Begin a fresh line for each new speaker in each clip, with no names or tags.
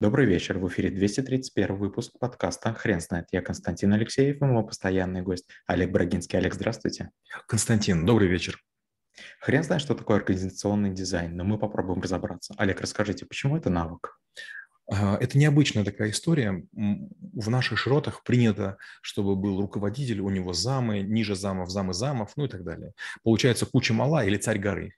Добрый вечер. В эфире 231 выпуск подкаста «Хрен знает». Я Константин Алексеев и мой постоянный гость Олег Брагинский. Олег, здравствуйте.
Константин, добрый вечер.
Хрен знает, что такое организационный дизайн, но мы попробуем разобраться. Олег, расскажите, почему это навык?
А, это необычная такая история. В наших широтах принято, чтобы был руководитель, у него замы, ниже замов, замы замов, ну и так далее. Получается куча мала или царь горы.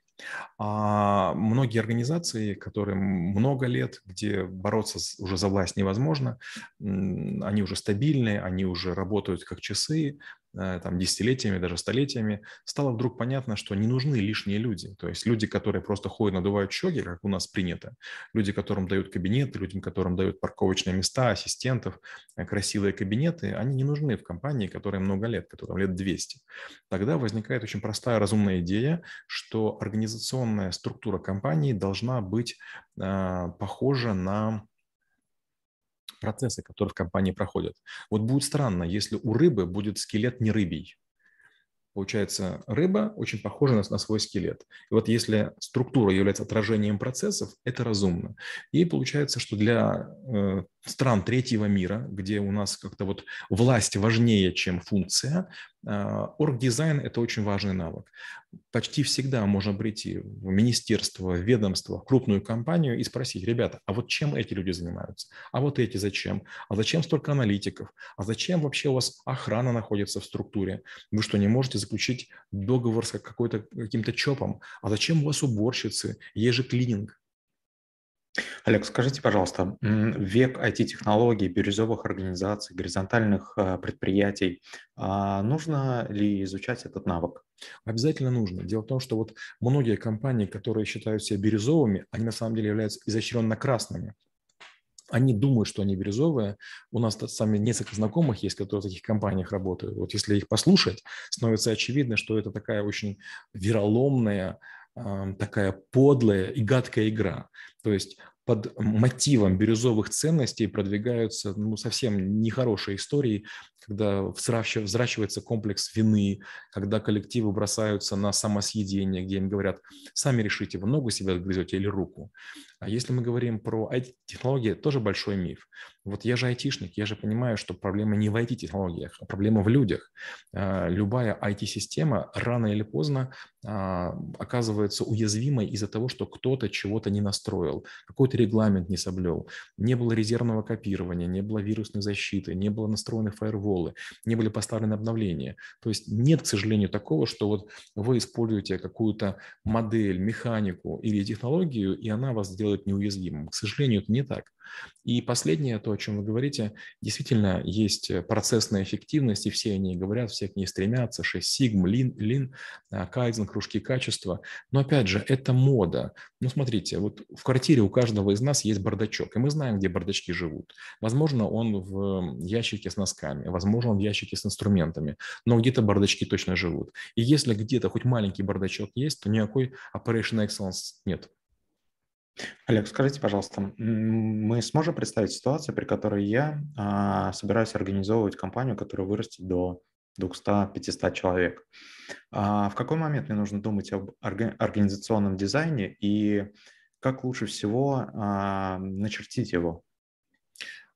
А многие организации, которые много лет, где бороться уже за власть невозможно, они уже стабильные, они уже работают как часы, там, десятилетиями, даже столетиями, стало вдруг понятно, что не нужны лишние люди. То есть люди, которые просто ходят, надувают щеки, как у нас принято, люди, которым дают кабинеты, людям, которым дают парковочные места, ассистентов, э, красивые кабинеты, они не нужны в компании, которая много лет, которым лет 200. Тогда возникает очень простая разумная идея, что организационная структура компании должна быть э, похожа на процессы, которые в компании проходят. Вот будет странно, если у рыбы будет скелет не рыбий. Получается, рыба очень похожа на, на свой скелет. И вот если структура является отражением процессов, это разумно. И получается, что для э, стран третьего мира, где у нас как-то вот власть важнее, чем функция, а, оргдизайн – это очень важный навык. Почти всегда можно прийти в министерство, в ведомство, в крупную компанию и спросить, ребята, а вот чем эти люди занимаются? А вот эти зачем? А зачем столько аналитиков? А зачем вообще у вас охрана находится в структуре? Вы что, не можете заключить договор с какой-то, каким-то ЧОПом? А зачем у вас уборщицы? Есть же клининг.
Олег, скажите, пожалуйста, век IT-технологий, бирюзовых организаций, горизонтальных а, предприятий, а, нужно ли изучать этот навык?
Обязательно нужно. Дело в том, что вот многие компании, которые считают себя бирюзовыми, они на самом деле являются изощренно красными. Они думают, что они бирюзовые. У нас сами несколько знакомых есть, которые в таких компаниях работают. Вот если их послушать, становится очевидно, что это такая очень вероломная, такая подлая и гадкая игра. То есть под мотивом бирюзовых ценностей продвигаются ну, совсем нехорошие истории, когда взращивается комплекс вины, когда коллективы бросаются на самосъедение, где им говорят, сами решите, вы ногу себя грызете или руку. А если мы говорим про IT-технологии, тоже большой миф. Вот я же айтишник, я же понимаю, что проблема не в IT-технологиях, а проблема в людях. А, любая IT-система рано или поздно а, оказывается уязвимой из-за того, что кто-то чего-то не настроил, какой-то регламент не соблюл, не было резервного копирования, не было вирусной защиты, не было настроенных фаерволы, не были поставлены обновления. То есть нет, к сожалению, такого, что вот вы используете какую-то модель, механику или технологию, и она вас делает неуязвимым. К сожалению, это не так. И последнее, то, о чем вы говорите, действительно есть процессная эффективность, и все они говорят, все к ней стремятся, 6 сигм, лин, лин, кайзен, кружки качества. Но опять же, это мода. Ну, смотрите, вот в квартире у каждого из нас есть бардачок, и мы знаем, где бардачки живут. Возможно, он в ящике с носками, возможно, он в ящике с инструментами, но где-то бардачки точно живут. И если где-то хоть маленький бардачок есть, то никакой operation excellence нет.
Олег, скажите, пожалуйста, мы сможем представить ситуацию, при которой я а, собираюсь организовывать компанию, которая вырастет до 200-500 человек. А в какой момент мне нужно думать об организационном дизайне и как лучше всего а, начертить его?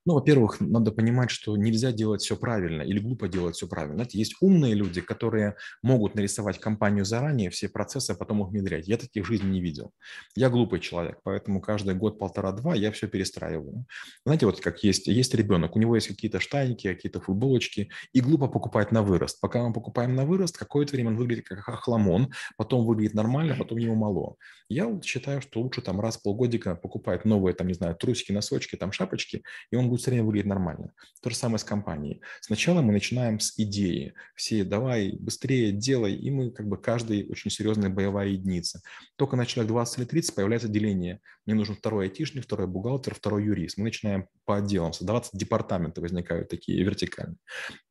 Ну, во-первых, надо понимать, что нельзя делать все правильно или глупо делать все правильно. Знаете, есть умные люди, которые могут нарисовать компанию заранее, все процессы, а потом их внедрять. Я таких в жизни не видел. Я глупый человек, поэтому каждый год, полтора-два я все перестраиваю. Знаете, вот как есть, есть ребенок, у него есть какие-то штаники, какие-то футболочки, и глупо покупать на вырост. Пока мы покупаем на вырост, какое-то время он выглядит как хламон, потом выглядит нормально, потом ему мало. Я считаю, что лучше там раз в полгодика покупать новые, там, не знаю, трусики, носочки, там, шапочки, и он будет все время выглядеть нормально. То же самое с компанией. Сначала мы начинаем с идеи. Все давай быстрее делай, и мы как бы каждый очень серьезная боевая единица. Только на человек 20 или 30 появляется деление. Мне нужен второй айтишник, второй бухгалтер, второй юрист. Мы начинаем по отделам создаваться, департаменты возникают такие вертикальные.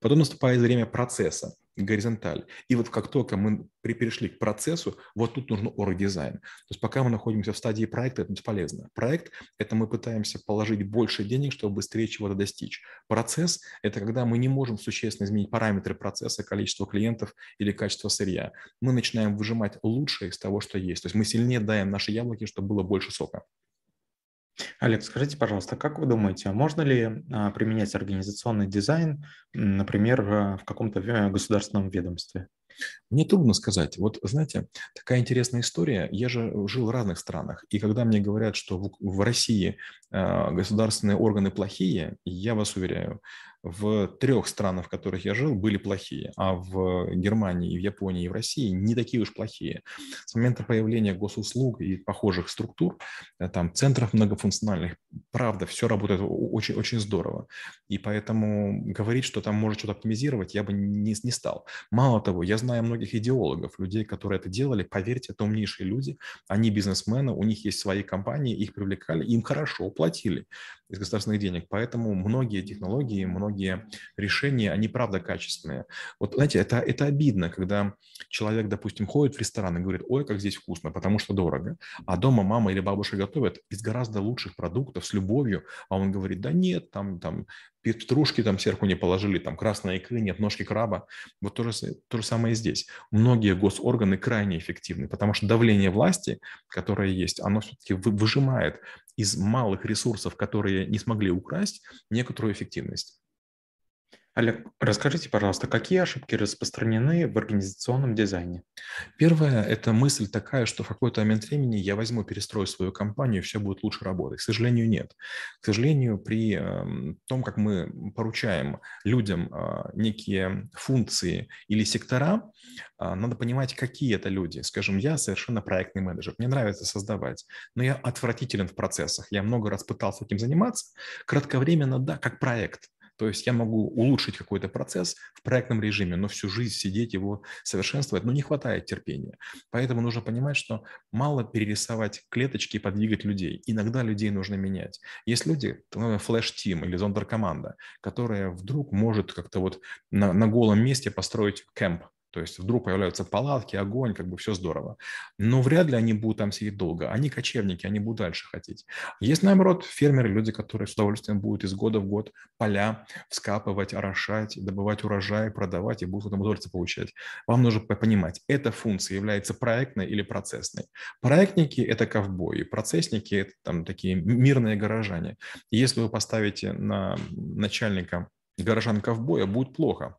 Потом наступает время процесса горизонталь. И вот как только мы перешли к процессу, вот тут нужен оргдизайн. То есть пока мы находимся в стадии проекта, это бесполезно. Проект – это мы пытаемся положить больше денег, чтобы быстрее чего-то достичь. Процесс – это когда мы не можем существенно изменить параметры процесса, количество клиентов или качество сырья. Мы начинаем выжимать лучшее из того, что есть. То есть мы сильнее даем наши яблоки, чтобы было больше сока.
Олег, скажите, пожалуйста, как вы думаете, можно ли а, применять организационный дизайн, например, в каком-то государственном ведомстве?
Мне трудно сказать. Вот, знаете, такая интересная история. Я же жил в разных странах, и когда мне говорят, что в, России э, государственные органы плохие, я вас уверяю, в трех странах, в которых я жил, были плохие, а в Германии, в Японии и в России не такие уж плохие. С момента появления госуслуг и похожих структур, э, там, центров многофункциональных, правда, все работает очень, очень здорово. И поэтому говорить, что там может что-то оптимизировать, я бы не, не стал. Мало того, я знаю многих идеологов, людей, которые это делали, поверьте, это умнейшие люди, они бизнесмены, у них есть свои компании, их привлекали, им хорошо платили из государственных денег. Поэтому многие технологии, многие решения, они правда качественные. Вот, знаете, это, это обидно, когда человек, допустим, ходит в ресторан и говорит, ой, как здесь вкусно, потому что дорого, а дома мама или бабушка готовят из гораздо лучших продуктов, с любовью, а он говорит, да нет, там, там петрушки там сверху не положили, там красной икры нет, ножки краба. Вот то же, то же самое и здесь. Многие госорганы крайне эффективны, потому что давление власти, которое есть, оно все-таки выжимает из малых ресурсов, которые не смогли украсть, некоторую эффективность.
Олег, расскажите, пожалуйста, какие ошибки распространены в организационном дизайне?
Первое – это мысль такая, что в какой-то момент времени я возьму, перестрою свою компанию, и все будет лучше работать. К сожалению, нет. К сожалению, при э, том, как мы поручаем людям э, некие функции или сектора, э, надо понимать, какие это люди. Скажем, я совершенно проектный менеджер, мне нравится создавать, но я отвратителен в процессах. Я много раз пытался этим заниматься. Кратковременно, да, как проект, то есть я могу улучшить какой-то процесс в проектном режиме, но всю жизнь сидеть его совершенствовать, но не хватает терпения. Поэтому нужно понимать, что мало перерисовать клеточки и подвигать людей. Иногда людей нужно менять. Есть люди, флеш-тим или зондер-команда, которая вдруг может как-то вот на, на голом месте построить кемп, то есть вдруг появляются палатки, огонь, как бы все здорово. Но вряд ли они будут там сидеть долго. Они кочевники, они будут дальше хотеть. Есть, наоборот, фермеры, люди, которые с удовольствием будут из года в год поля вскапывать, орошать, добывать урожай, продавать и будут этом удовольствие получать. Вам нужно понимать, эта функция является проектной или процессной. Проектники – это ковбои, процессники – это там такие мирные горожане. Если вы поставите на начальника горожан-ковбоя, будет плохо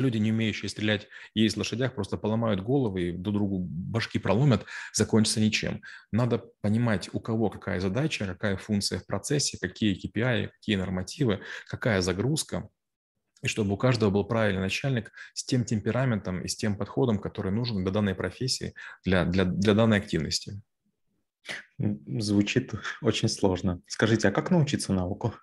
люди, не умеющие стрелять и есть лошадях, просто поломают головы и друг другу башки проломят, закончится ничем. Надо понимать, у кого какая задача, какая функция в процессе, какие KPI, какие нормативы, какая загрузка, и чтобы у каждого был правильный начальник с тем темпераментом и с тем подходом, который нужен для данной профессии, для, для, для данной активности.
Звучит очень сложно. Скажите, а как научиться навыку?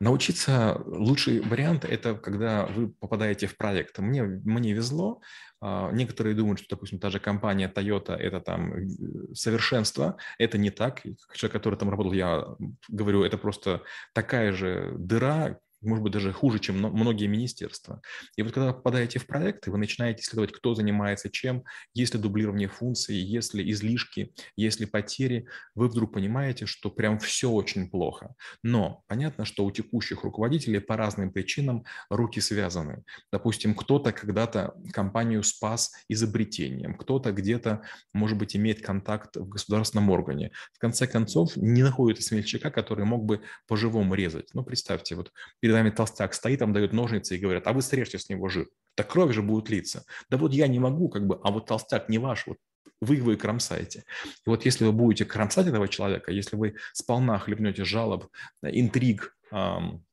Научиться лучший вариант – это когда вы попадаете в проект. Мне, мне везло. А, некоторые думают, что, допустим, та же компания Toyota – это там э, совершенство. Это не так. Человек, который там работал, я говорю, это просто такая же дыра, может быть, даже хуже, чем многие министерства. И вот когда вы попадаете в проекты, вы начинаете исследовать, кто занимается чем, есть ли дублирование функций, есть ли излишки, есть ли потери, вы вдруг понимаете, что прям все очень плохо. Но понятно, что у текущих руководителей по разным причинам руки связаны. Допустим, кто-то когда-то компанию спас изобретением, кто-то где-то, может быть, имеет контакт в государственном органе. В конце концов, не находит смельчака, который мог бы по-живому резать. Ну, представьте, вот перед перед толстяк стоит, там дают ножницы и говорят, а вы срежьте с него жир. Так кровь же будет литься. Да вот я не могу, как бы, а вот толстяк не ваш, вот вы его и кромсаете. И вот если вы будете кромсать этого человека, если вы сполна хлебнете жалоб, интриг, эм,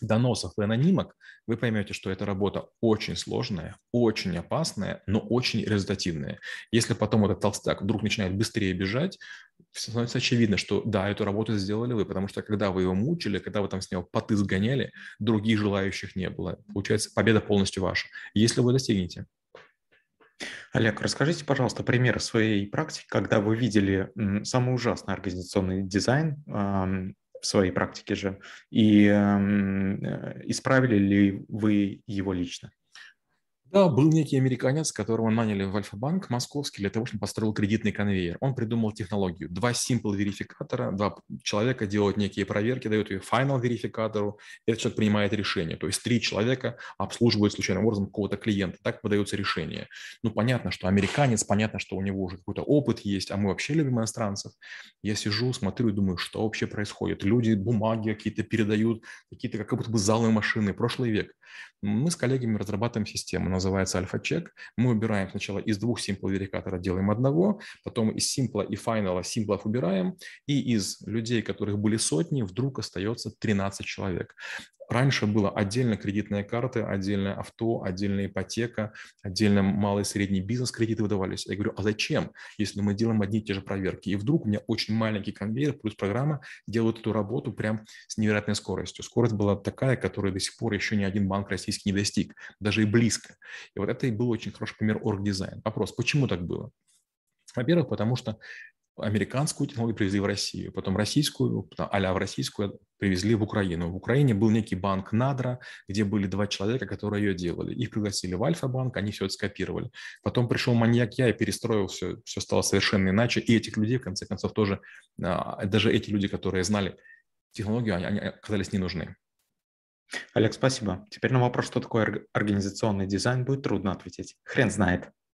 доносов и анонимок, вы поймете, что эта работа очень сложная, очень опасная, но очень результативная. Если потом этот толстяк вдруг начинает быстрее бежать, становится очевидно, что да, эту работу сделали вы, потому что когда вы его мучили, когда вы там с него поты сгоняли, других желающих не было. Получается, победа полностью ваша, если вы достигнете.
Олег, расскажите, пожалуйста, пример своей практики, когда вы видели самый ужасный организационный дизайн в своей практике же, и э, исправили ли вы его лично?
Да, был некий американец, которого наняли в Альфа-банк московский для того, чтобы построил кредитный конвейер. Он придумал технологию. Два simple верификатора, два человека делают некие проверки, дают ее final верификатору, этот человек принимает решение. То есть три человека обслуживают случайным образом какого-то клиента. Так подается решение. Ну, понятно, что американец, понятно, что у него уже какой-то опыт есть, а мы вообще любим иностранцев. Я сижу, смотрю и думаю, что вообще происходит. Люди бумаги какие-то передают, какие-то как будто бы залы машины, прошлый век. Мы с коллегами разрабатываем систему, называется альфа-чек. Мы убираем сначала из двух simple верификатора делаем одного, потом из симпла и файнала симплов убираем, и из людей, которых были сотни, вдруг остается 13 человек. Раньше было отдельно кредитные карты, отдельно авто, отдельная ипотека, отдельно малый и средний бизнес кредиты выдавались. Я говорю, а зачем, если мы делаем одни и те же проверки? И вдруг у меня очень маленький конвейер плюс программа делают эту работу прям с невероятной скоростью. Скорость была такая, которую до сих пор еще ни один банк российский не достиг, даже и близко. И вот это и был очень хороший пример оргдизайн. Вопрос, почему так было? Во-первых, потому что американскую технологию привезли в Россию, потом российскую, а в российскую привезли в Украину. В Украине был некий банк Надра, где были два человека, которые ее делали. Их пригласили в Альфа-банк, они все это скопировали. Потом пришел маньяк я и перестроил все, все стало совершенно иначе. И этих людей, в конце концов, тоже, а, даже эти люди, которые знали технологию, они, они оказались не нужны.
Олег, спасибо. Теперь на вопрос, что такое организационный дизайн, будет трудно ответить. Хрен знает.